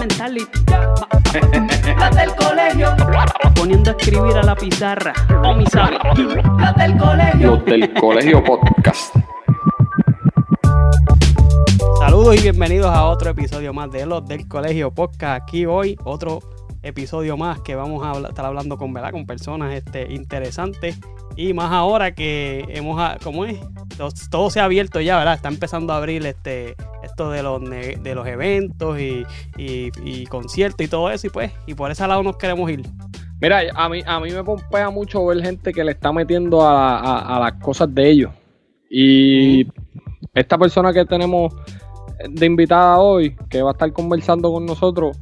Mentality. Las del colegio. Poniendo a escribir a la pizarra. O mi sabe. Las del colegio. Los del colegio podcast. Saludos y bienvenidos a otro episodio más de Los del Colegio Podcast. Aquí hoy otro episodio más que vamos a estar hablando con, ¿verdad? con personas este, interesantes. Y más ahora que hemos, a- ¿cómo es? Todo, todo se ha abierto ya, ¿verdad? Está empezando a abrir este, esto de los, de los eventos y, y- y conciertos y todo eso. Y pues, y por ese lado nos queremos ir. Mira, a mí, a mí me pompea mucho ver gente que le está metiendo a, a- a las cosas de ellos. Y esta persona que tenemos de invitada hoy, que va a estar conversando con nosotros,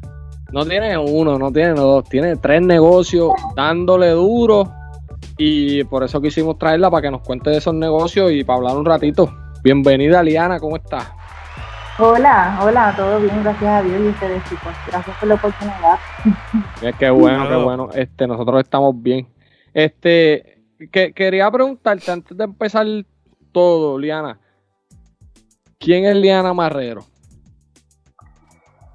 no tiene uno, no tiene dos, tiene tres negocios dándole duro. Y por eso quisimos traerla para que nos cuente de esos negocios y para hablar un ratito. Bienvenida, Liana, ¿cómo estás? Hola, hola, todo bien, gracias a Dios y ustedes chicos. Gracias por la oportunidad. Mira, Qué bueno, qué bueno. Este, nosotros estamos bien. Este, que, quería preguntarte antes de empezar todo, Liana. ¿Quién es Liana Marrero?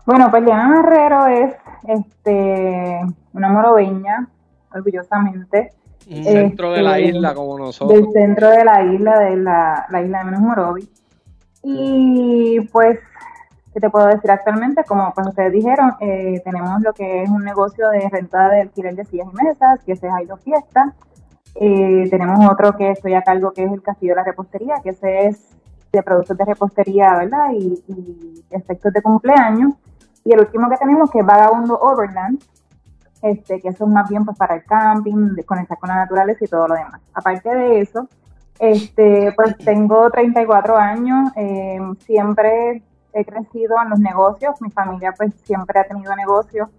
Bueno, pues Liana Herrero es este una morobeña, orgullosamente, Mm. Centro de la Este, isla como nosotros. del centro de la isla, de la, la isla de Menos Morovi. Y pues, ¿qué te puedo decir actualmente? Como pues ustedes dijeron, eh, tenemos lo que es un negocio de renta de alquiler de sillas y mesas, que ese es Jairo Fiesta. Eh, tenemos otro que estoy a cargo, que es el Castillo de la Repostería, que ese es de productos de repostería, ¿verdad? Y, y efectos de cumpleaños. Y el último que tenemos, que es Vagabundo Overland, este, que eso es más bien pues para el camping, conectar con la naturaleza y todo lo demás. Aparte de eso, este, pues tengo 34 años, eh, siempre he crecido en los negocios, mi familia pues siempre ha tenido negocios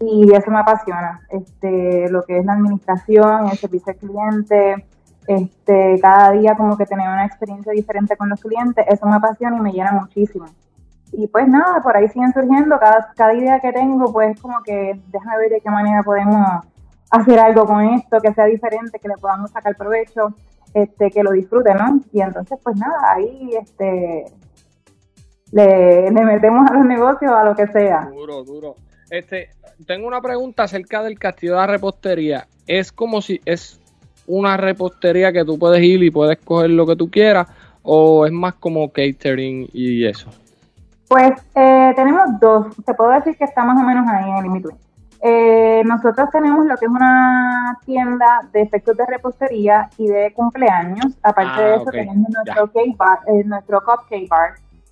y eso me apasiona, este, lo que es la administración, el servicio al cliente, este, cada día como que tener una experiencia diferente con los clientes, eso me apasiona y me llena muchísimo. Y pues nada, por ahí siguen surgiendo, cada, cada idea que tengo, pues como que déjame ver de qué manera podemos hacer algo con esto, que sea diferente, que le podamos sacar provecho, este, que lo disfruten, ¿no? Y entonces, pues nada, ahí este, le, le metemos a los negocios, a lo que sea. Duro, duro. Este, tengo una pregunta acerca del castillo de la repostería. Es como si es una repostería que tú puedes ir y puedes coger lo que tú quieras, o es más como catering y eso. Pues eh, tenemos dos, te puedo decir que está más o menos ahí en el in-between. Eh, nosotros tenemos lo que es una tienda de efectos de repostería y de cumpleaños. Aparte Ah, de eso, ok, tenemos nuestro, cake bar, eh, nuestro cupcake bar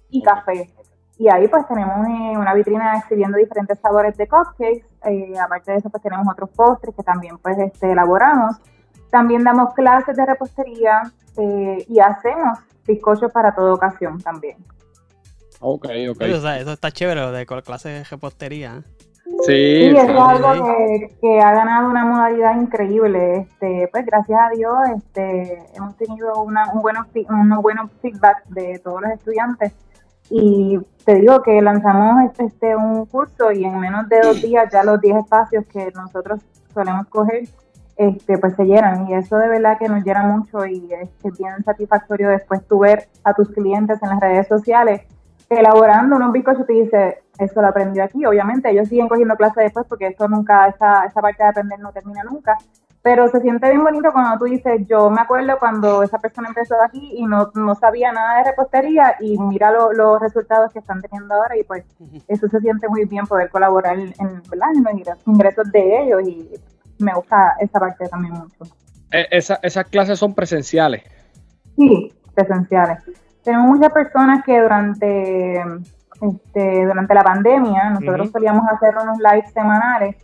y café. Y ahí pues tenemos eh, una vitrina exhibiendo diferentes sabores de cupcakes. Eh, aparte de eso, pues tenemos otros postres que también pues este, elaboramos. También damos clases de repostería eh, y hacemos bizcochos para toda ocasión también. Ok, ok. Eso, está- eso está chévere, lo de col- clase de repostería. Sí, eso es algo sí. que, que ha ganado una modalidad increíble. Este, pues gracias a Dios este, hemos tenido una, un buenos fi- unos buenos feedback de todos los estudiantes. Y te digo que lanzamos este, este, un curso y en menos de dos días ya los 10 espacios que nosotros solemos coger este, pues se llenan. Y eso de verdad que nos llena mucho y es, bien satisfactorio después tú ver a tus clientes en las redes sociales elaborando unos bizcochos y dices, eso lo aprendió aquí. Obviamente ellos siguen cogiendo clases después porque esto nunca, esa, esa parte de aprender no termina nunca. pero se siente bien bonito cuando tú dices, yo me acuerdo cuando esa persona empezó aquí y no, no sabía nada de repostería y mira los resultados que están teniendo ahora y pues eso se siente muy bien poder colaborar en, ¿verdad? en los ingresos de ellos y me gusta esa parte también mucho. Eh, esa, ¿Esas clases son presenciales? Sí, presenciales. Tenemos muchas personas que durante, este, durante la pandemia, nosotros solíamos hacer unos lives semanales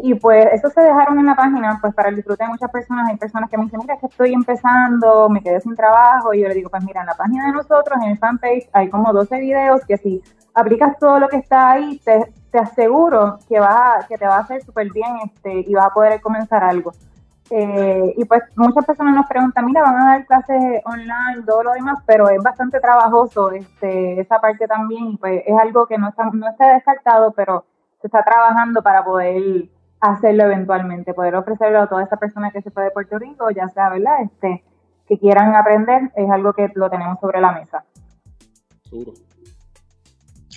y pues eso se dejaron en la página, pues para el disfrute de muchas personas. Hay personas que me dicen, mira, es que estoy empezando, me quedé sin trabajo. Y yo le digo, pues mira, en la página de nosotros, en el fanpage, hay como 12 videos que si aplicas todo lo que está ahí, te, te aseguro que, va, que te va a hacer súper bien este, y vas a poder comenzar algo. Eh, y pues muchas personas nos preguntan, mira, van a dar clases online, todo lo demás, pero es bastante trabajoso este, esa parte también y pues es algo que no está, no está descartado, pero se está trabajando para poder hacerlo eventualmente, poder ofrecerlo a toda esa persona que se fue de Puerto Rico, ya sea, ¿verdad? Este, que quieran aprender, es algo que lo tenemos sobre la mesa. Seguro.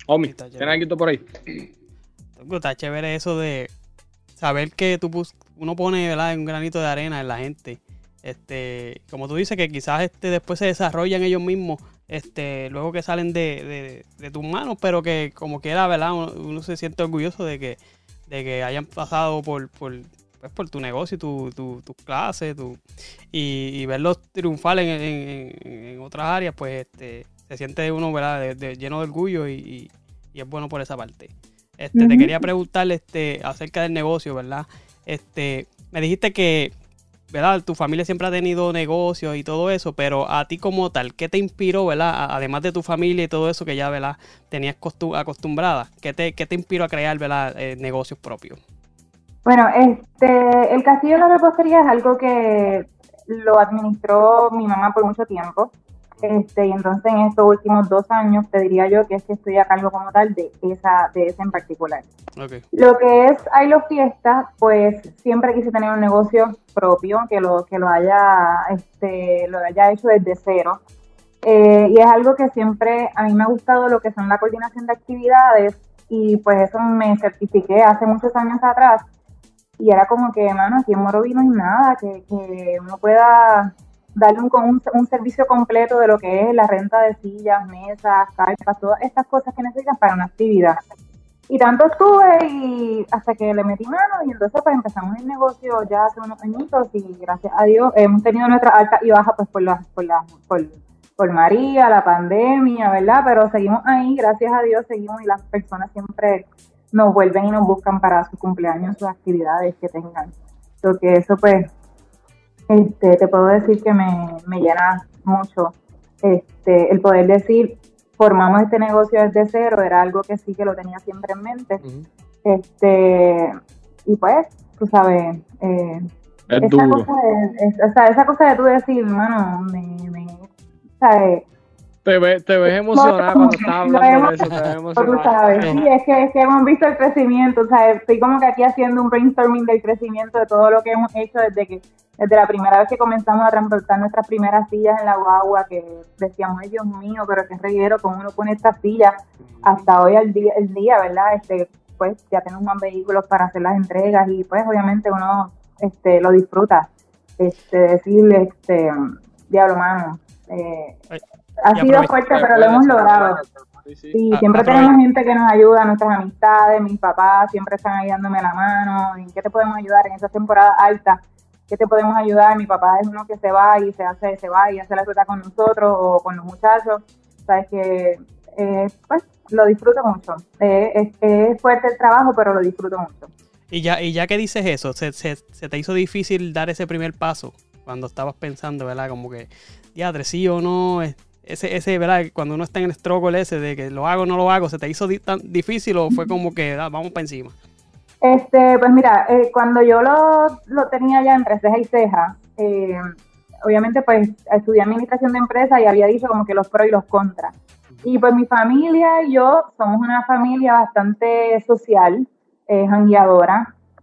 Omi, ¿tienes algo por ahí? Está chévere eso de saber que tú uno pone ¿verdad? un granito de arena en la gente. Este, como tú dices, que quizás este, después se desarrollan ellos mismos, este, luego que salen de, tus manos, pero que como quiera, ¿verdad? uno se siente orgulloso de que de que hayan pasado por, por, pues, por tu negocio, tu, tu, tus clases, tu, y, verlos triunfar en, otras áreas, pues este, se siente uno ¿verdad? De, lleno de orgullo y, es bueno por esa parte. Este, Te quería preguntar este, acerca del negocio, ¿verdad? Este, me dijiste que ¿verdad? Tu familia siempre ha tenido negocios y todo eso, pero a ti como tal, ¿qué te inspiró, ¿verdad? Además de tu familia y todo eso que ya, ¿verdad? Tenías acostumbrada, ¿qué te, qué te inspiró a crear, ¿verdad? Eh, negocios propios. Bueno, este, el castillo de la repostería es algo que lo administró mi mamá por mucho tiempo. Este, y entonces en estos últimos dos años te diría yo que es que estoy a cargo como tal de esa, de esa en particular. Lo que es hay los fiestas, pues siempre quise tener un negocio propio que lo, que lo haya, este, lo haya hecho desde cero. Eh, y es algo que siempre a mí me ha gustado lo que son la coordinación de actividades y pues eso me certifiqué hace muchos años atrás y era como que, mano, aquí en Morovi no hay nada que, que uno pueda darle un, un, servicio completo de lo que es la renta de sillas, mesas, carpas, todas estas cosas que necesitan para una actividad. Y tanto estuve y hasta que le metí mano y entonces pues empezamos el negocio ya hace unos añitos y gracias a Dios hemos tenido nuestra alta y baja pues por la, por la, por, por María, la pandemia, ¿verdad? Pero seguimos ahí, gracias a Dios seguimos y las personas siempre nos vuelven y nos buscan para su cumpleaños, sus actividades que tengan. Porque eso pues este, te puedo decir que me, llena mucho este, el poder decir, formamos este negocio desde cero, era algo que sí que lo tenía siempre en mente. este Y pues, tú sabes, eh, esa, Cosa de, esa cosa de tú decir, hermano, me, me, ¿sabes? Te, ves, te ves emocionada cuando estás hablando de eso, te ves emocionada. Sí, es que, es que hemos visto el crecimiento, o sea, estoy como que aquí haciendo un brainstorming del crecimiento de todo lo que hemos hecho desde que desde la primera vez que comenzamos a transportar nuestras primeras sillas en la guagua, que decíamos, ay Dios mío, pero qué reguero, cómo uno pone estas sillas, hasta hoy el día, el día, ¿verdad? Este, pues ya tenemos más vehículos para hacer las entregas y pues obviamente uno este, lo disfruta. Este, decirle, este, diablo mano, eh, ha sido fuerte, pero lo hemos logrado. Sí, siempre tenemos gente que nos ayuda, nuestras amistades, mis papás siempre están ahí dándome la mano. ¿En qué te podemos ayudar en esas temporadas altas? ¿qué te podemos ayudar? Mi papá es uno que se va y se hace, se va y hace la ruta con nosotros o con los muchachos. Sabes que, eh, pues, lo disfruto mucho. Eh, es, fuerte el trabajo, pero lo disfruto mucho. Y ya, y ya que dices eso, ¿se, se, te hizo difícil dar ese primer paso cuando estabas pensando, ¿verdad? Como que, ya, sí o no, ese, ese, ¿verdad? Cuando uno está en el struggle ese de que lo hago o no lo hago, ¿se te hizo tan difícil o fue como que, ah, vamos para encima? Este, pues mira, eh, cuando yo lo, lo, tenía ya entre ceja y ceja, eh, obviamente pues estudié administración de empresas y había dicho como que los pros y los contras. Y pues mi familia y yo somos una familia bastante social, eh,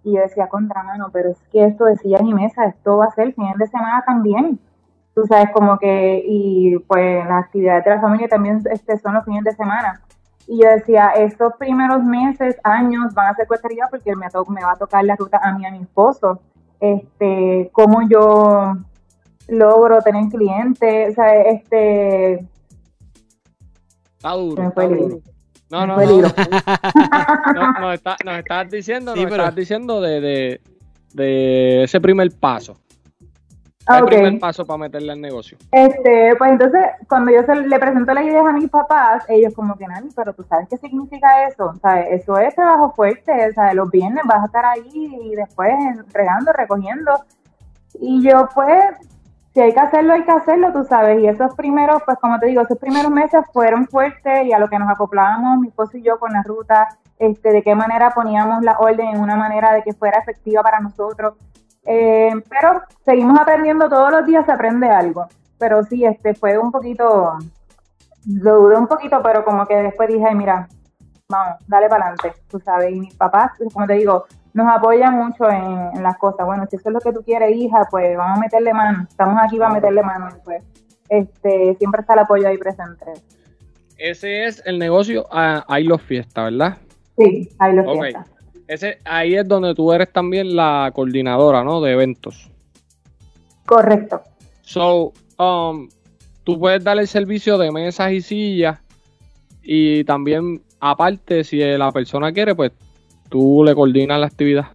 y yo decía, contra mano, pero es que esto de sillas y mesa, esto va a ser el fin de semana también. Tú sabes, como que, y pues las actividades de la familia también este, son los fines de semana. Y yo decía, estos primeros meses, años van a ser cuesta arriba porque me, me va a tocar la ruta a mí a mi esposo. este, cómo yo logro tener clientes, o sea, este... Está duro, está. No, no, no. no, nos, está- nos diciendo, Sí, nos pero- estabas diciendo de, de, de ese primer paso. Ah, El primer paso para meterle al negocio. Este, pues entonces, cuando yo se, le presento la idea a mis papás, ellos como que, Nani, pero tú sabes qué significa eso, ¿sabes? Eso es trabajo fuerte, ¿sabes? Los viernes vas a estar ahí y después entregando, recogiendo. Y yo, pues, si hay que hacerlo, hay que hacerlo, tú sabes. Y esos primeros, pues como te digo, esos primeros meses fueron fuertes y a lo que nos acoplábamos mi esposo y yo con la ruta, este, de qué manera poníamos la orden en una manera de que fuera efectiva para nosotros. Eh, pero seguimos aprendiendo todos los días, se aprende algo. Pero sí, este fue un poquito, lo dudé un poquito, pero como que después dije, "Ay, mira, vamos, dale para adelante, tú sabes. Y mis papás, como te digo, nos apoyan mucho en, en las cosas. Bueno, si eso es lo que tú quieres, hija, pues vamos a meterle mano. Estamos aquí para meterle mano. y Pues, este, siempre está el apoyo ahí presente. Ese es el negocio ah, Ahí los Fiesta, ¿verdad? Sí, ahí lo Ok. siento. Ese, ahí es donde tú eres también la coordinadora, ¿no? De eventos. Correcto. So, um, tú puedes dar el servicio de mesas y sillas y también, aparte, si la persona quiere, pues tú le coordinas la actividad.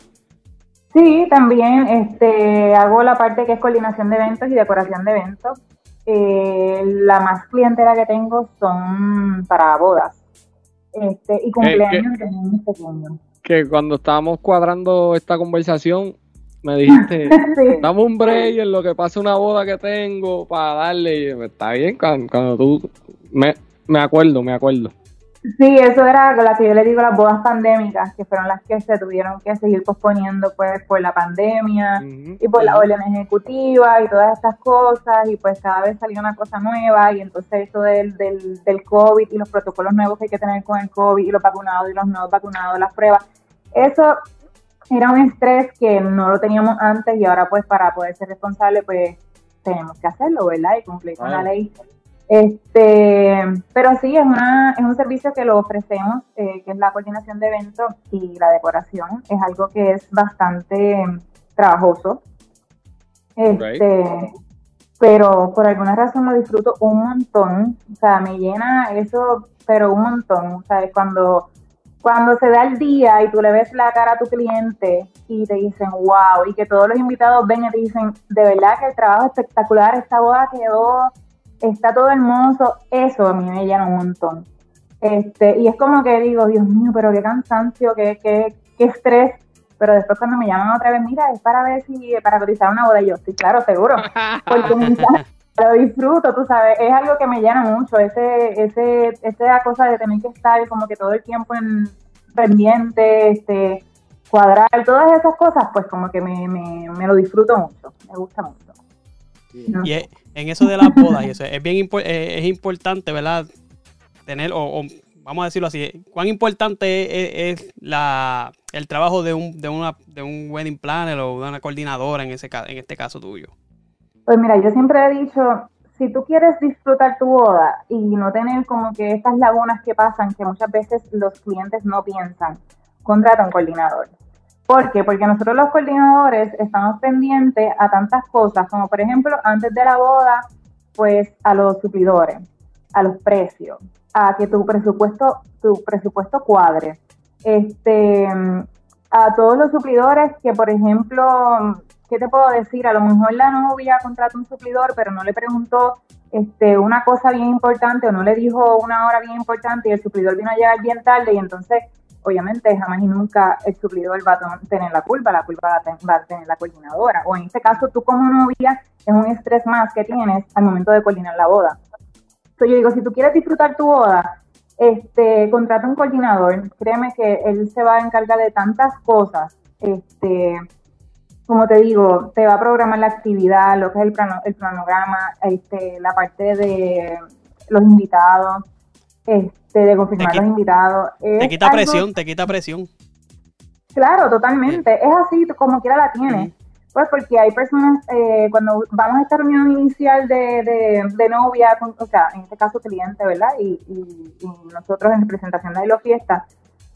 Sí, también este, hago la parte que es coordinación de eventos y decoración de eventos. Eh, la más clientela que tengo son para bodas este, y cumpleaños de niños pequeños. Que cuando estábamos cuadrando esta conversación, me dijiste, Sí. dame un break en lo que pasa una boda que tengo para darle. Y yo, está bien, cuando, cuando tú... Me, me acuerdo, me acuerdo. Sí, eso era la que yo le digo las bodas pandémicas, que fueron las que se tuvieron que seguir posponiendo pues por la pandemia y por la orden ejecutiva y todas estas cosas y pues cada vez salía una cosa nueva y entonces eso del, del, del COVID y los protocolos nuevos que hay que tener con el COVID y los vacunados y los no vacunados, las pruebas, eso era un estrés que no lo teníamos antes y ahora pues para poder ser responsable pues tenemos que hacerlo, ¿verdad? Y cumplir con la ley. Este, pero sí, es, una, es un servicio que lo ofrecemos, eh, que es la coordinación de eventos y la decoración. Es algo que es bastante trabajoso. Este, Pero por alguna razón lo disfruto un montón. O sea, me llena eso, pero un montón. O sea, cuando, cuando se da el día y tú le ves la cara a tu cliente y te dicen, wow, y que todos los invitados ven y te dicen, de verdad que el trabajo es espectacular, esta boda quedó está todo hermoso, eso a mí me llena un montón. Este, y es como que digo, Dios mío, pero qué cansancio, qué, qué, qué estrés. Pero después cuando me llaman otra vez, mira, es para ver si, para cotizar una boda, yo, sí, claro, seguro. Porque lo disfruto, tú sabes, es algo que me llena mucho, ese, ese, esa cosa de tener que estar como que todo el tiempo en pendiente, este, cuadrar, todas esas cosas, pues como que me, me lo disfruto mucho, me gusta mucho. No Y es- en eso de las bodas, y eso es bien eh, es importante, ¿verdad? Tener, o, o vamos a decirlo así, cuán importante es, es la, el trabajo de un, de, una, de un wedding planner o de una coordinadora en, ese, en este caso tuyo. Pues mira, yo siempre he dicho, si tú quieres disfrutar tu boda y no tener como que estas lagunas que pasan, que muchas veces los clientes no piensan, contrata un coordinador. ¿Por qué? Porque nosotros los coordinadores estamos pendientes a tantas cosas, como por ejemplo, antes de la boda, pues a los suplidores, a los precios, a que tu presupuesto, tu presupuesto cuadre. Este, a todos los suplidores que, por ejemplo, ¿qué te puedo decir? A lo mejor la novia contrata un suplidor, pero no le preguntó este, una cosa bien importante o no le dijo una hora bien importante y el suplidor vino a llegar bien tarde y entonces, obviamente, jamás y nunca el suplidor va a tener la culpa, la culpa va a tener la coordinadora. O en este caso, tú como novia, es un estrés más que tienes al momento de coordinar la boda. Entonces yo digo, si tú quieres disfrutar tu boda, este, contrata un coordinador, créeme que él se va a encargar de tantas cosas, este, como te digo, te va a programar la actividad, lo que es el, plano- el cronograma, este, la parte de los invitados, este, de confirmar Te los invitados. Te Es quita algo- presión, te quita presión. Claro, totalmente. Es así, como quiera la tienes. Ujú. Pues porque hay personas, eh, cuando vamos a esta reunión inicial de, de, de novia, con- o sea, en este caso cliente, ¿verdad? Y, y- y nosotros en representación de la fiesta,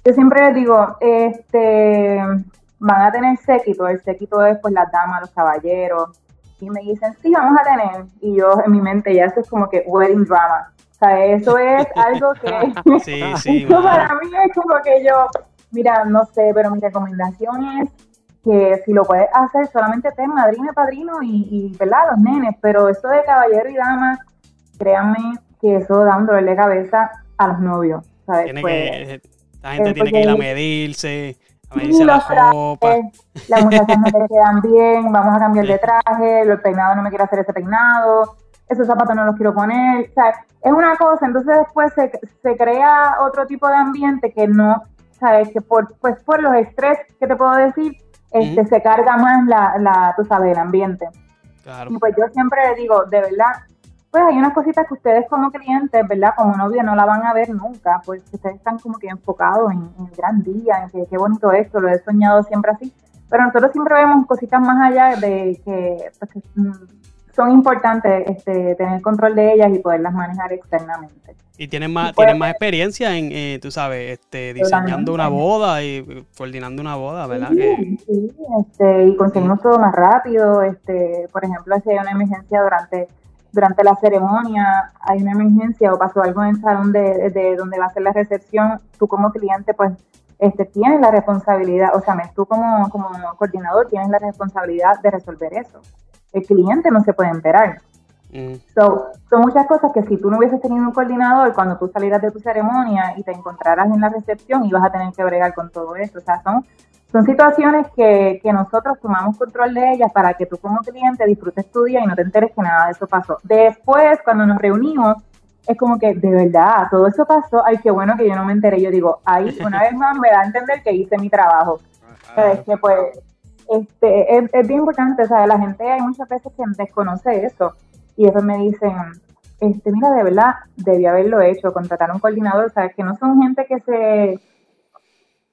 yo siempre les digo, este, van a tener séquito, el séquito es pues las damas, los caballeros, y me dicen, sí, vamos a tener, y yo en mi mente ya eso es como que wedding drama, o sea, eso es algo que, Sí, sí, para mí es como que yo, mira, no sé, pero mi recomendación es que si lo puedes hacer, solamente ten madrina, padrino y, y, ¿verdad? Los nenes, pero eso de caballero y dama, créanme que eso da un dolor de cabeza a los novios, ¿sabes? Tiene Pues, que, la gente eh, tiene que ir a medirse, a medirse la trajes, ropa. las muchachas no te quedan bien, vamos a cambiar de traje, el peinado no me quiero hacer ese peinado, esos zapatos no los quiero poner, o sea, es una cosa, entonces después se, se crea otro tipo de ambiente que no, sabes, que por, pues por los estrés que te puedo decir, este, se carga más la, la, tú sabes, el ambiente. Claro. Y pues yo siempre le digo, de verdad, pues hay unas cositas que ustedes como clientes, ¿verdad? Como novio no la van a ver nunca, pues ustedes están como que enfocados en, en el gran día, en que qué bonito esto, lo he soñado siempre así. Pero nosotros siempre vemos cositas más allá de que, pues, son importantes este, tener control de ellas y poderlas manejar externamente. Y tienen más, Puede- tienen más experiencia en, eh, tú sabes, este, diseñando una boda y eh, coordinando una boda, ¿verdad? Sí, este, y conseguimos todo más rápido. Este, por ejemplo, si hay una emergencia durante durante la ceremonia, hay una emergencia o pasó algo en el salón de, de donde va a ser la recepción, tú como cliente, pues, este, tienes la responsabilidad, o sea, tú como, como coordinador tienes la responsabilidad de resolver eso. El cliente no se puede enterar. mm, So, son muchas cosas que si tú no hubieses tenido un coordinador, cuando tú salieras de tu ceremonia y te encontraras en la recepción, ibas a tener que bregar con todo eso. O sea, son, son situaciones que, que nosotros tomamos control de ellas para que tú como cliente disfrutes tu día y no te enteres que nada de eso pasó. Después, cuando nos reunimos, es como que, de verdad, todo eso pasó, ay, qué bueno que yo no me enteré. Yo digo, ahí una vez más me da a entender que hice mi trabajo. Es que pues este, es, es bien importante, o sea, la gente hay muchas veces que desconoce eso y después me dicen, este, mira, de verdad, debí haberlo hecho, contratar a un coordinador, sabes que no son gente que se,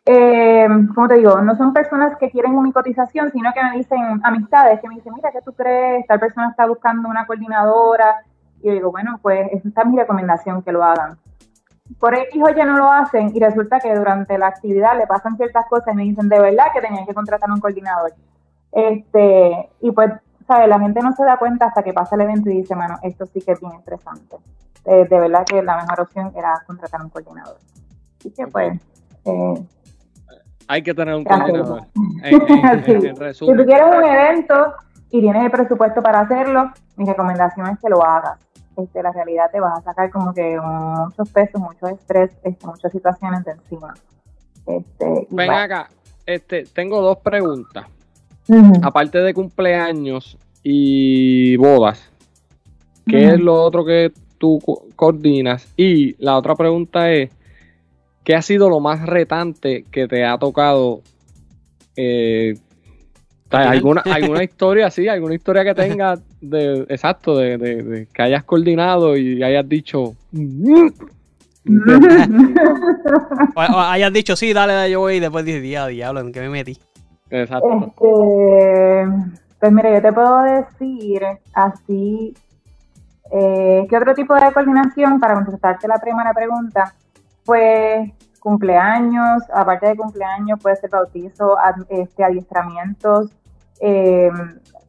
eh, ¿cómo te digo? No son personas que quieren mi cotización, sino que me dicen amistades, que me dicen, mira, ¿qué tú crees? Tal persona está buscando una coordinadora. Y yo digo, bueno, pues esta es mi recomendación, que lo hagan por X o Y no lo hacen y resulta que durante la actividad le pasan ciertas cosas y me dicen de verdad que tenían que contratar un coordinador. Este, y pues, ¿sabes? La gente no se da cuenta hasta que pasa el evento y dice, mano, esto sí que es bien estresante. Eh, de verdad que la mejor opción era contratar un coordinador. Así que pues, eh, Hay que tener un coordinador. En, en- en- Sí. en si tú quieres un evento y tienes el presupuesto para hacerlo, mi recomendación es que lo hagas. Este, la realidad te vas a sacar como que muchos pesos, mucho estrés, este, muchas situaciones de encima. Este, Ven acá, este, tengo dos preguntas. Aparte de cumpleaños y bodas, ¿qué es lo otro que tú co- coordinas? Y la otra pregunta es, ¿qué ha sido lo más retante que te ha tocado? eh. ¿Alguna, alguna historia así, alguna historia que tengas de, exacto, de, de- de que hayas coordinado y hayas dicho. O, o hayas dicho, sí, dale, dale, yo voy, y después dices, diablo, diablo, ¿en qué me metí? exacto. Este, pues mira, yo te puedo decir así, eh, ¿qué otro tipo de coordinación para contestarte la primera pregunta? Pues cumpleaños, aparte de cumpleaños puede ser bautizo, ad- este, adiestramientos. eh,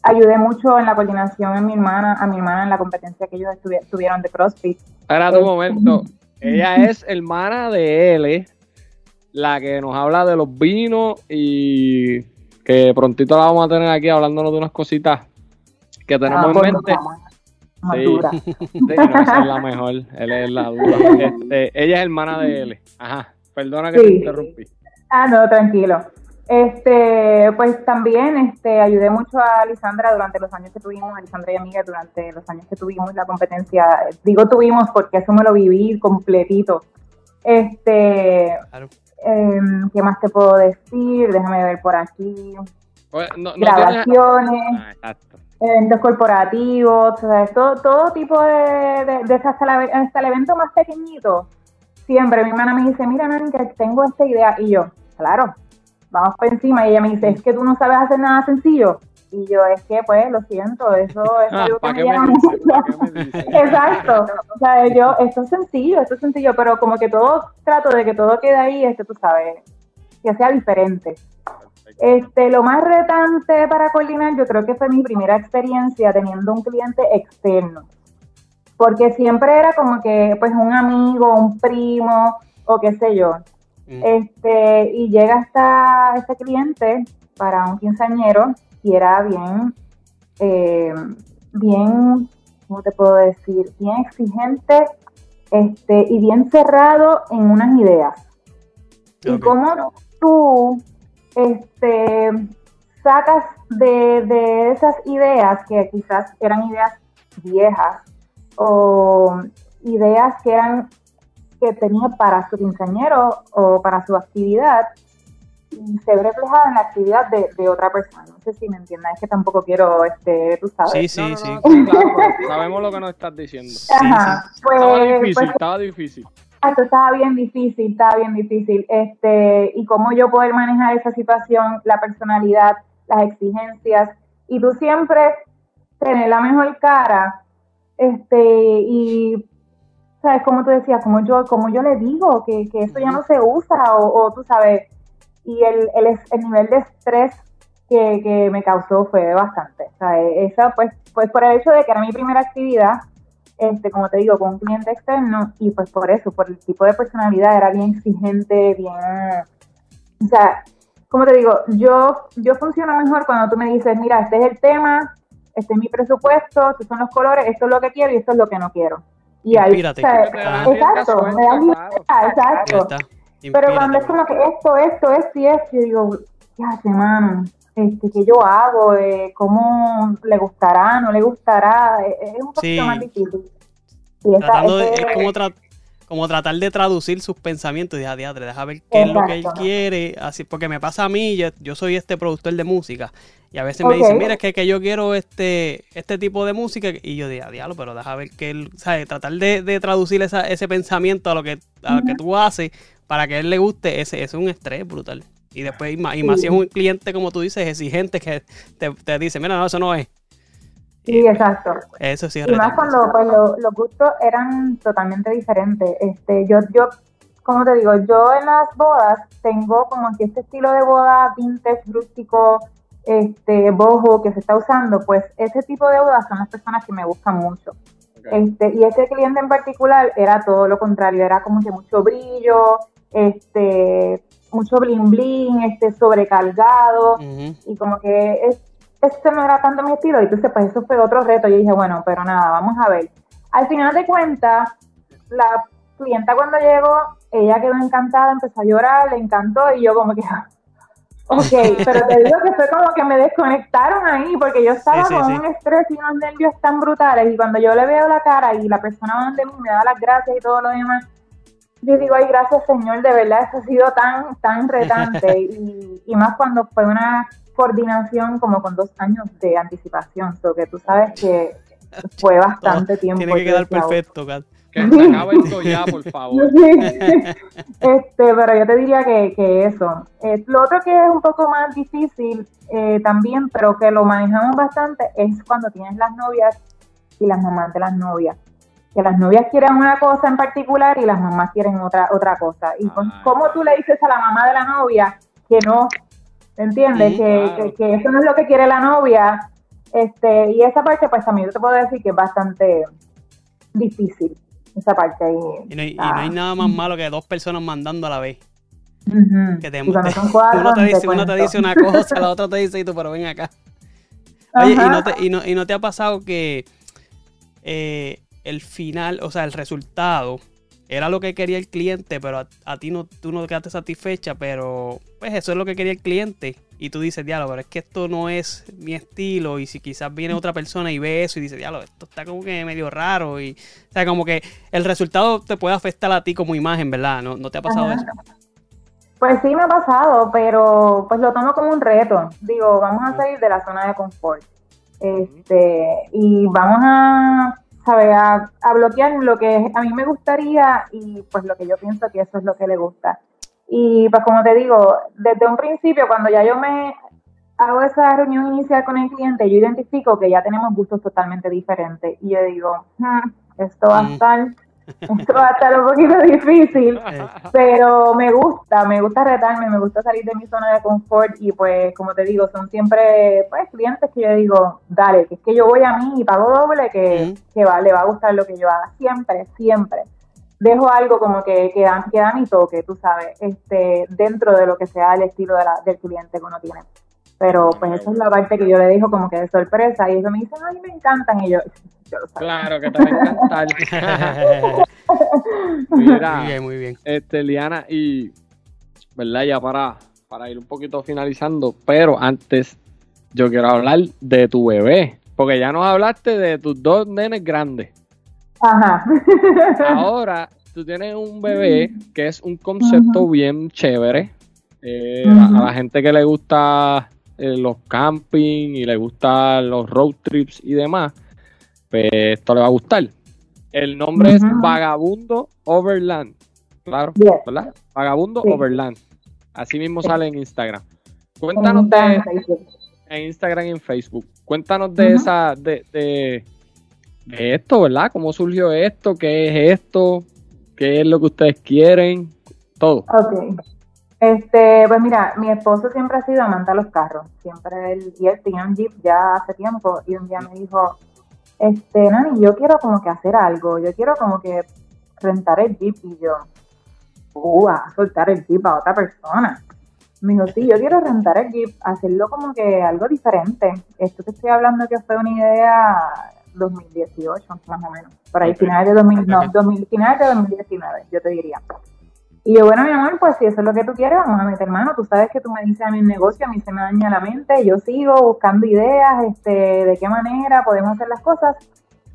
ayudé mucho en la coordinación a mi hermana, a mi hermana en la competencia que ellos tuvieron de CrossFit. Espérate un Este- momento. Ella es hermana de L, la que nos habla de los vinos y que prontito la vamos a tener aquí hablándonos de unas cositas que tenemos Ah, en mente. Sí. dura. Sí, no, esa es la mejor. Él es la duda. Este, ella es hermana de L. Ajá. Perdona que te interrumpí. Ah, no, tranquilo. Este, pues también este, ayudé mucho a Lisandra durante los años que tuvimos, a Lisandra y amiga durante los años que tuvimos la competencia. Digo tuvimos porque eso me lo viví completito. Este, Claro. em, ¿qué más te puedo decir? Déjame ver por aquí. Oye, no- no tienes- Grabaciones, Ah, eventos corporativos, o sea, todo, todo tipo de, de, de hasta, la- hasta el evento más pequeñito. Siempre mi hermana me dice, mira, Nani, que tengo esta idea. Y yo, claro, vamos por encima. Y ella me dice, es que tú no sabes hacer nada sencillo. Y yo, es que, pues, lo siento, eso es Ah, algo que. Exacto. O sea, yo, esto es sencillo, esto es sencillo, pero como que todo trato de que todo quede ahí, este, tú sabes, que sea diferente. Este, lo más retante para coordinar, yo creo que fue mi primera experiencia teniendo un cliente externo. Porque siempre era como que, pues, un amigo, un primo, o qué sé yo. Mm. Este, y llega hasta este cliente para un quinceañero y era bien, eh, bien, ¿cómo te puedo decir? Bien exigente este, y bien cerrado en unas ideas. Y cómo tú este, sacas de, de esas ideas que quizás eran ideas viejas o ideas que eran que tenía para su quinceañero o para su actividad y se ve reflejada en la actividad de, de otra persona. No sé si me entiendes, es que tampoco quiero, este, tú sabes. Sí, sí, No, no, sí. no, sí, claro, pero sabemos lo que nos estás diciendo. Ajá, pues, Estaba difícil, pues, estaba difícil. Esto estaba bien difícil, estaba bien difícil. Este, y cómo yo poder manejar esa situación, la personalidad, las exigencias, y tú siempre tener la mejor cara, este, y sabes, como tú decías, como yo, como yo le digo, que, que eso ya no se usa, o, o tú sabes, y el, el, es- el nivel de estrés que, que me causó fue bastante. O sea, esa, pues, pues por el hecho de que era mi primera actividad, este, como te digo, con un cliente externo y pues por eso, por el tipo de personalidad, era bien exigente, bien, o sea, como te digo, yo, yo funciono mejor cuando tú me dices, mira, este es el tema, este es mi presupuesto, estos son los colores, esto es lo que quiero y esto es lo que no quiero. Y ahí, o sea, exacto, me dan suelta, libertad, claro. Exacto. está. Pero cuando es como que esto, esto, esto y esto, yo digo, ya, mano, este, ¿qué yo hago? Eh, ¿Cómo le gustará? ¿No le gustará? Eh, Es un poquito Sí. más difícil. Y esa- Tratando de, ese- es como, tra- como tratar de traducir sus pensamientos y deja, diadre, deja ver qué es lo que él quiere, así porque me pasa a mí, yo, yo soy este productor de música y a veces me dicen, mira, es que, que yo quiero este este tipo de música y yo digo, diablo, pero deja ver que él, ¿sabes? Tratar de, de traducir esa- ese pensamiento a lo que a lo que tú haces para que a él le guste, ese, ese es un estrés brutal. Y después, y más, y más si es un cliente, como tú dices, exigente que te, te dice, mira, no, eso no es. Sí, exacto. Eso sí es Y más cuando pues, lo- los gustos eran totalmente diferentes. Este, yo, yo, como te digo, yo en las bodas tengo como que este estilo de boda vintage, rústico, este, boho que se está usando, pues ese tipo de bodas son las personas que me buscan mucho. Este, y ese cliente en particular era todo lo contrario, era como que mucho brillo, este, mucho bling bling, este, sobrecargado, y como que es, este no era tanto mi estilo, y entonces pues eso fue otro reto, yo dije, bueno, pero nada, vamos a ver. Al final de cuentas, la clienta cuando llegó, ella quedó encantada, empezó a llorar, le encantó, y yo como que, ok, pero te digo que fue como que me desconectaron ahí, porque yo estaba Sí, sí, con sí. un estrés y unos nervios tan brutales, y cuando yo le veo la cara y la persona donde mí me da las gracias y todo lo demás, yo digo, ay, gracias Señor, de verdad, eso ha sido tan, tan retante. y, y más cuando fue una coordinación como con dos años de anticipación, so que tú sabes que fue bastante tiempo. Tiene que quedar perfecto, Kat. Que se acabe esto ya, por favor. este, pero yo te diría que, que eso. Eh, lo otro que es un poco más difícil eh, también, pero que lo manejamos bastante, es cuando tienes las novias y las mamás de las novias. Que las novias quieren una cosa en particular y las mamás quieren otra otra cosa. Y Ay. ¿cómo tú le dices a la mamá de la novia que no? ¿Me entiendes? Que, claro. que, que eso no es lo que quiere la novia. Este, y esa parte, pues también yo te puedo decir que es bastante difícil. Esa parte ahí. Y no, hay, y no hay nada más malo que dos personas mandando a la vez. Ujú. Que te, uno te dice, uno te cuento. dice una cosa, la otra te dice y tú, pero ven acá. Oye, ¿y no, te, y, no, y no te ha pasado que eh, el final, o sea, el resultado era lo que quería el cliente, pero a, a ti no, tú no quedaste satisfecha, pero pues eso es lo que quería el cliente. Y tú dices, diablo, pero es que esto no es mi estilo. Y si quizás viene otra persona y ve eso y dice, diablo, esto está como que medio raro. Y, o sea, como que el resultado te puede afectar a ti como imagen, ¿verdad? ¿No, no te ha pasado Ajá. eso? Pues sí me ha pasado, pero pues lo tomo como un reto. Digo, vamos a salir de la zona de confort. Este, y vamos a, ¿sabe? A, a bloquear lo que a mí me gustaría y pues lo que yo pienso que eso es lo que le gusta. Y pues como te digo, desde un principio, cuando ya yo me hago esa reunión inicial con el cliente, yo identifico que ya tenemos gustos totalmente diferentes. Y yo digo, "Hmm, esto va a Mm. estar Esto va a estar un poquito difícil, pero me gusta, me gusta retarme, me gusta salir de mi zona de confort y pues como te digo, son siempre pues clientes que yo digo, dale, que es que yo voy a mí y pago doble, que, que va, le va a gustar lo que yo haga, siempre, siempre. Dejo algo como que, que, da, que da mi toque, tú sabes, este dentro de lo que sea el estilo de la, del cliente que uno tiene. Pero pues esa es la parte que yo le dejo como que de sorpresa y eso me dicen, ay, me encantan y yo, Claro que te va a encantar. Mira, muy bien, muy bien. Este, Liana, y verdad, ya para, para ir un poquito finalizando, pero antes yo quiero hablar de tu bebé, porque ya nos hablaste de tus dos nenes grandes. Ajá. Ahora tú tienes un bebé que es un concepto bien chévere. Eh, a, la gente que le gusta eh, los camping y le gustan los road trips y demás, pues esto le va a gustar. El nombre es Vagabundo Overland. Claro, ¿verdad? Vagabundo Overland. Así mismo sale en Instagram. Cuéntanos de en Instagram y en Facebook. Cuéntanos de esa de, de, esto, ¿verdad? ¿Cómo surgió esto? ¿Qué es esto? ¿Qué es lo que ustedes quieren? Todo. Ok. Este, pues mira, mi esposo siempre ha sido amante de los carros. Siempre él, y él tenía un Jeep ya hace tiempo y un día me dijo, este, Nani, yo quiero como que hacer algo, yo quiero como que rentar el Jeep y yo, uh, a soltar el Jeep a otra persona. Me dijo, sí, yo quiero rentar el Jeep, hacerlo como que algo diferente. Esto te estoy hablando que fue una idea 2018, más o menos. Por ahí, finales de 2000, no, 2000, finales de 2019, yo te diría. Y yo, bueno, mi amor, pues si eso es lo que tú quieres, vamos a meter mano. Tú sabes que tú me dices a mi negocio, a mí se me daña la mente, yo sigo buscando ideas, este, de qué manera podemos hacer las cosas.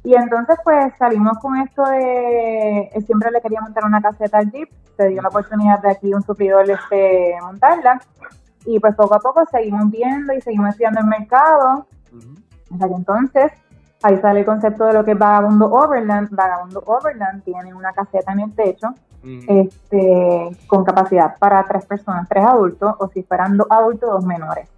Y entonces, pues salimos con esto de. Siempre le quería montar una caseta al Jeep, se dio la oportunidad de aquí un suplidor este, montarla. Y pues poco a poco seguimos viendo y seguimos estudiando el mercado. entonces, ahí sale el concepto de lo que es Vagabundo Overland. Vagabundo Overland tiene una caseta en el techo este, con capacidad para tres personas, tres adultos, o si fueran dos adultos, dos menores.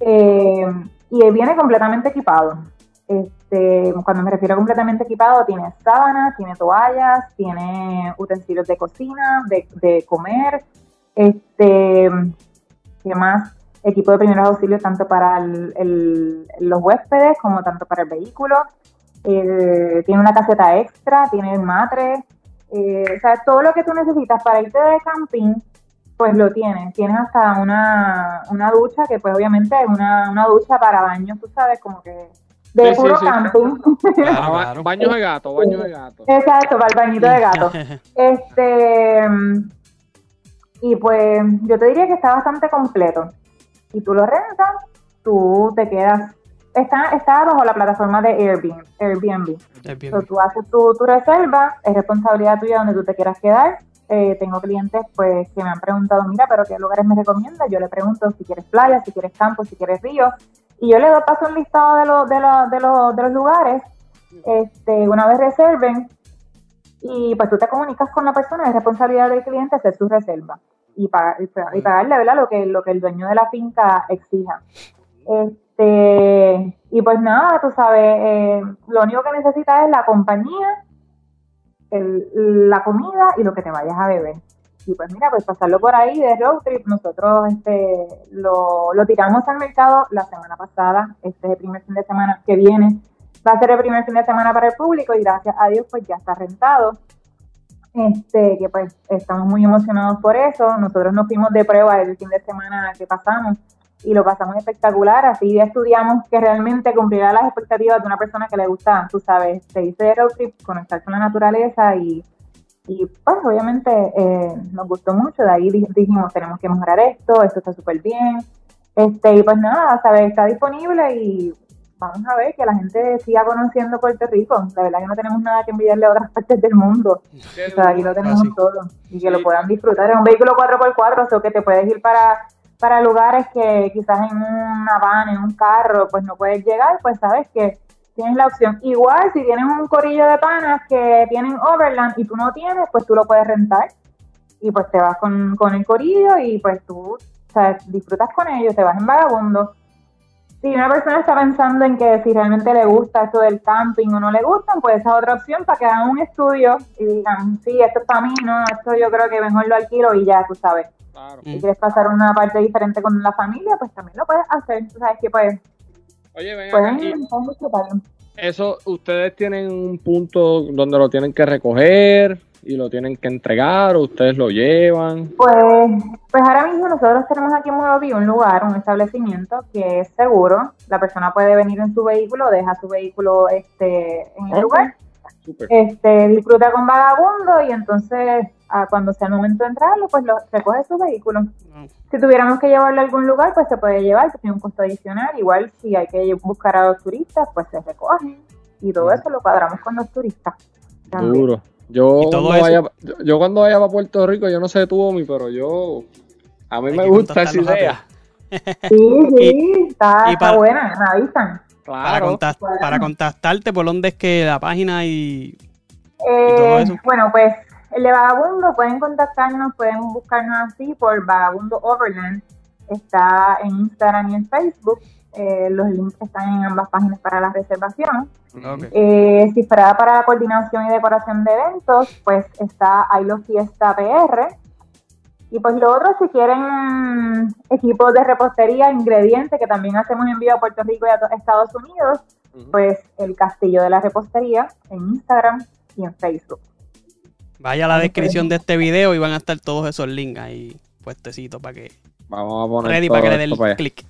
Eh, y viene completamente equipado. Este, cuando me refiero a completamente equipado, tiene sábanas, tiene toallas, tiene utensilios de cocina, de, comer, este, ¿qué más? Equipo de primeros auxilios tanto para los huéspedes como tanto para el vehículo. Eh, tiene una caseta extra, tiene el matre, eh, o sea, todo lo que tú necesitas para irte de camping, pues lo tienes. Tienes hasta una, una ducha, que pues obviamente es una, una ducha para baños, tú sabes, como que de puro camping. Baño de gato, baño de gato. Exacto, para el bañito de gato. este y pues yo te diría que está bastante completo. Si tú lo rentas, tú te quedas está, está bajo la plataforma de Airbnb. Airbnb. tú haces tu, tu, reserva, es responsabilidad tuya donde tú te quieras quedar. Eh, tengo clientes pues que me han preguntado, mira, pero ¿qué lugares me recomiendas? Yo le pregunto si quieres playa, si quieres campo, si quieres río. Y yo le doy paso un listado de, los de, los de, los de los lugares. Este, una vez reserven, y pues tú te comunicas con la persona, es responsabilidad del cliente hacer su reserva y, pagar, y pagarle ¿verdad? Lo, que, lo que el dueño de la finca exija. Este, y pues nada, tú sabes, eh, lo único que necesitas es la compañía, la comida y lo que te vayas a beber. Y pues mira, pues pasarlo por ahí de road trip, nosotros este, lo, lo tiramos al mercado la semana pasada, este es el primer fin de semana que viene, va a ser el primer fin de semana para el público y gracias a Dios pues ya está rentado. Este, que pues estamos muy emocionados por eso. Nosotros nos fuimos de prueba el fin de semana que pasamos y lo pasamos espectacular. Así estudiamos que realmente cumplirá las expectativas de una persona que le gusta, tú sabes, se dice road trip, conectar con la naturaleza y, y pues obviamente eh, nos gustó mucho. De ahí dijimos, tenemos que mejorar esto, esto está súper bien. Este, y pues nada, sabes, está disponible y vamos a ver que la gente siga conociendo Puerto Rico. La verdad que no tenemos nada que envidiarle a otras partes del mundo. o sea, ahí lo tenemos todo. Y que lo puedan disfrutar. Es un vehículo 4x4, o sea que te puedes ir para para lugares que quizás en una van, en un carro, pues no puedes llegar, pues sabes que tienes la opción. Igual si tienes un corillo de panas que tienen Overland y tú no tienes, pues tú lo puedes rentar y pues te vas con, el corillo y pues tú o disfrutas con ellos, te vas en vagabundo. Si una persona está pensando en que si realmente le gusta esto del camping o no le gusta, pues esa es otra opción para que hagan un estudio y digan, sí, esto es para mí, no, esto yo creo que mejor lo alquilo y ya, tú sabes. Claro. Si quieres pasar una parte diferente con la familia, pues también lo puedes hacer. Tú sabes que pues Oye, ven acá, pueden, disfrutarlo. eso, ustedes tienen un punto donde lo tienen que recoger y lo tienen que entregar, o ustedes lo llevan. Pues, pues ahora mismo nosotros tenemos aquí en Morovi un lugar, un establecimiento que es seguro. La persona puede venir en su vehículo, deja su vehículo este, en el lugar, este, disfruta con vagabundo y entonces ah, cuando sea el momento de entrarlo, pues lo, recoge su vehículo. Si tuviéramos que llevarlo a algún lugar, pues se puede llevar, que tiene un costo adicional. Igual si hay que buscar a los turistas, pues se recogen. Y todo eso lo cuadramos con los turistas. también. Duro. Yo cuando, vaya, yo, yo cuando vaya para Puerto Rico, yo no sé tú, Omi, pero yo... A mí Hay me gusta esa idea. Sí, sí, está, y está para- buena, me avisan. Para, Claro. contact- Bueno. para contactarte, ¿por dónde es que la página y Eh, todo eso? bueno, pues el de Vagabundo pueden contactarnos, pueden buscarnos así por Vagabundo Overland. Está en Instagram y en Facebook. Eh, los links están en ambas páginas para la reservación. Ok. Eh, si fuera para coordinación y decoración de eventos, pues está Ailo Fiesta PR. Y pues lo otro, si quieren equipos de repostería, ingredientes, que también hacemos envío a Puerto Rico y a Estados Unidos, pues el Castillo de la Repostería en Instagram y en Facebook. Vaya a la descripción de este video y van a estar todos esos links ahí puestecitos para que Vamos a poner ready todo para que le den clic.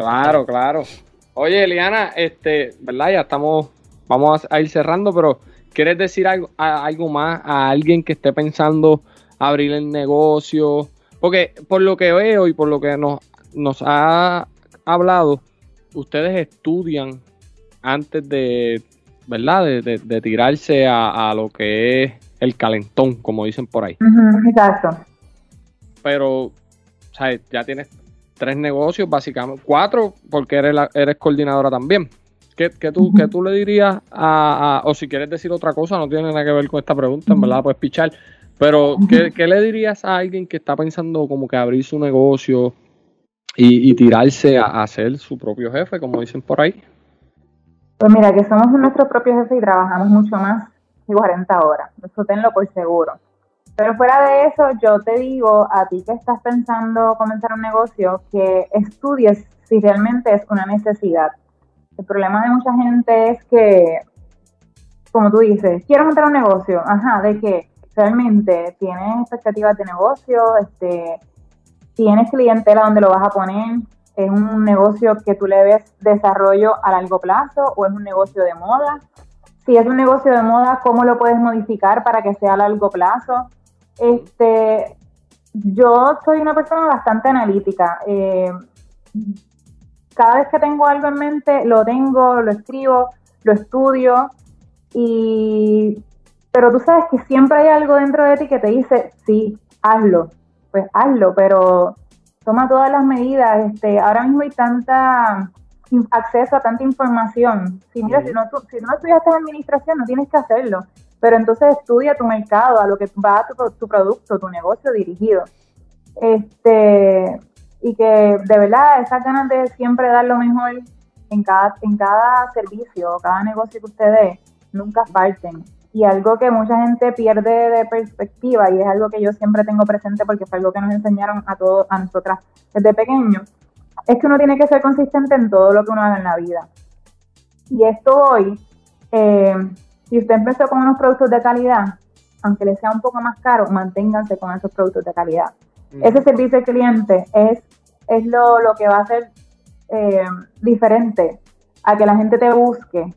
Claro, claro. Oye, Eliana, este, ¿verdad? Ya estamos, vamos a ir cerrando, pero ¿quieres decir algo, a- algo más a alguien que esté pensando abrir el negocio? Porque por lo que veo y por lo que nos, nos ha hablado, ustedes estudian antes de, ¿verdad? De, de- de tirarse a, a lo que es el calentón, como dicen por ahí. Exacto. pero o sea, ya tienes tres negocios, básicamente, cuatro, porque eres, la- eres coordinadora también. ¿Qué, qué tú, qué tú le dirías a, a- o si quieres decir otra cosa, no tiene nada que ver con esta pregunta, en verdad puedes pichar, pero ¿qué, qué le dirías a alguien que está pensando como que abrir su negocio y, y tirarse a, a ser su propio jefe, como dicen por ahí? Pues mira, que somos nuestros propios jefes y trabajamos mucho más de 40 horas. Eso tenlo por seguro. Pero fuera de eso, yo te digo a ti que estás pensando comenzar un negocio, que estudies si realmente es una necesidad. El problema de mucha gente es que, como tú dices, quiero montar un negocio, ajá, de que realmente tienes expectativas de negocio, este, tienes clientela donde lo vas a poner, es un negocio que tú le ves desarrollo a largo plazo o es un negocio de moda. Si es un negocio de moda, ¿cómo lo puedes modificar para que sea a largo plazo? Este, yo soy una persona bastante analítica. Eh, cada vez que tengo algo en mente, lo tengo, lo escribo, lo estudio y pero tú sabes que siempre hay algo dentro de ti que te dice, sí, hazlo, pues hazlo, pero toma todas las medidas. Este, ahora mismo hay tanta acceso a tanta información. Si mira, si no, tú, si no estudiaste administración, no tienes que hacerlo. Pero entonces estudia tu mercado, a lo que va tu, tu producto, tu negocio dirigido. Este, y que de verdad esas ganas de siempre dar lo mejor en cada, en cada servicio cada negocio que usted dé, nunca falten. Y algo que mucha gente pierde de perspectiva, y es algo que yo siempre tengo presente porque fue algo que nos enseñaron a todos, a nosotras desde pequeño, es que uno tiene que ser consistente en todo lo que uno haga en la vida. Y esto hoy, eh, si usted empezó con unos productos de calidad, aunque les sea un poco más caro, manténganse con esos productos de calidad. Ese servicio al cliente es, es lo, lo que va a ser eh, diferente a que la gente te busque,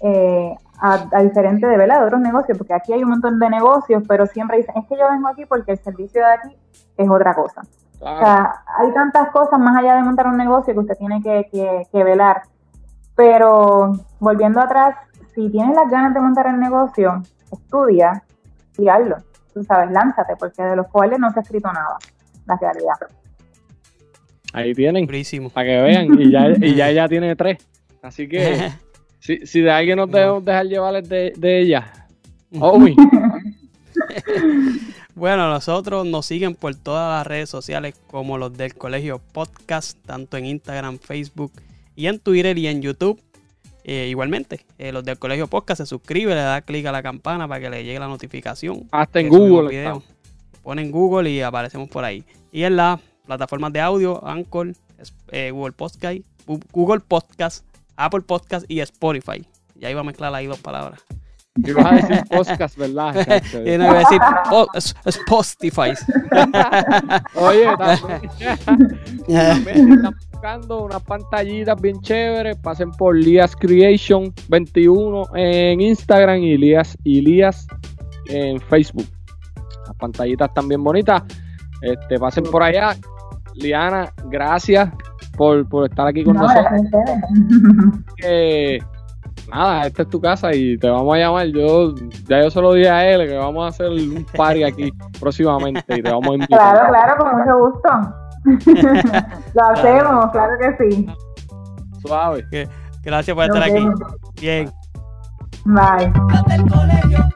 eh, a, a diferente de, ¿verdad? de otros negocios, porque aquí hay un montón de negocios, pero siempre dicen, es que yo vengo aquí porque el servicio de aquí es otra cosa. O sea, hay tantas cosas más allá de montar un negocio que usted tiene que, que- que velar. Pero volviendo atrás, si tienes las ganas de montar el negocio, estudia y hazlo. Tú sabes, lánzate, porque de los cuales no se ha escrito nada, la realidad. Ahí tienen, Durísimo. para que vean, y ya, y ya ella tiene tres. Así que si, si de alguien nos debemos dejar llevar de, de ella. Omi. Bueno, nosotros nos siguen por todas las redes sociales como los del Colegio Podcast, tanto en Instagram, Facebook y en Twitter y en YouTube. Eh, igualmente, eh, los del Colegio Podcast se suscribe, le da clic a la campana para que le llegue la notificación. Hasta en que subimos Google. Ponen Google y aparecemos por ahí. Y en las plataformas de audio, Anchor, eh, Google Podcast, Google Podcast, Apple Podcast y Spotify. Ya iba a mezclar ahí dos palabras. Y vas a decir podcast, ¿verdad? chacho? Y no iba a decir po- Spotify. Oye, también, buscando unas pantallitas bien chéveres. Pasen por Lias Creation 21 en Instagram y Lias, y Lias en Facebook. Las pantallitas están bien bonitas. Este, pasen por allá. Liana, gracias por, por estar aquí con No, nosotros. que nada, esta es tu casa y te vamos a llamar. Yo ya yo se lo dije a él que vamos a hacer un party aquí próximamente y te vamos a invitar. Claro, claro, con mucho gusto. Lo hacemos, claro que sí. Suave. Gracias por Nos estar aquí. Bien. Bye.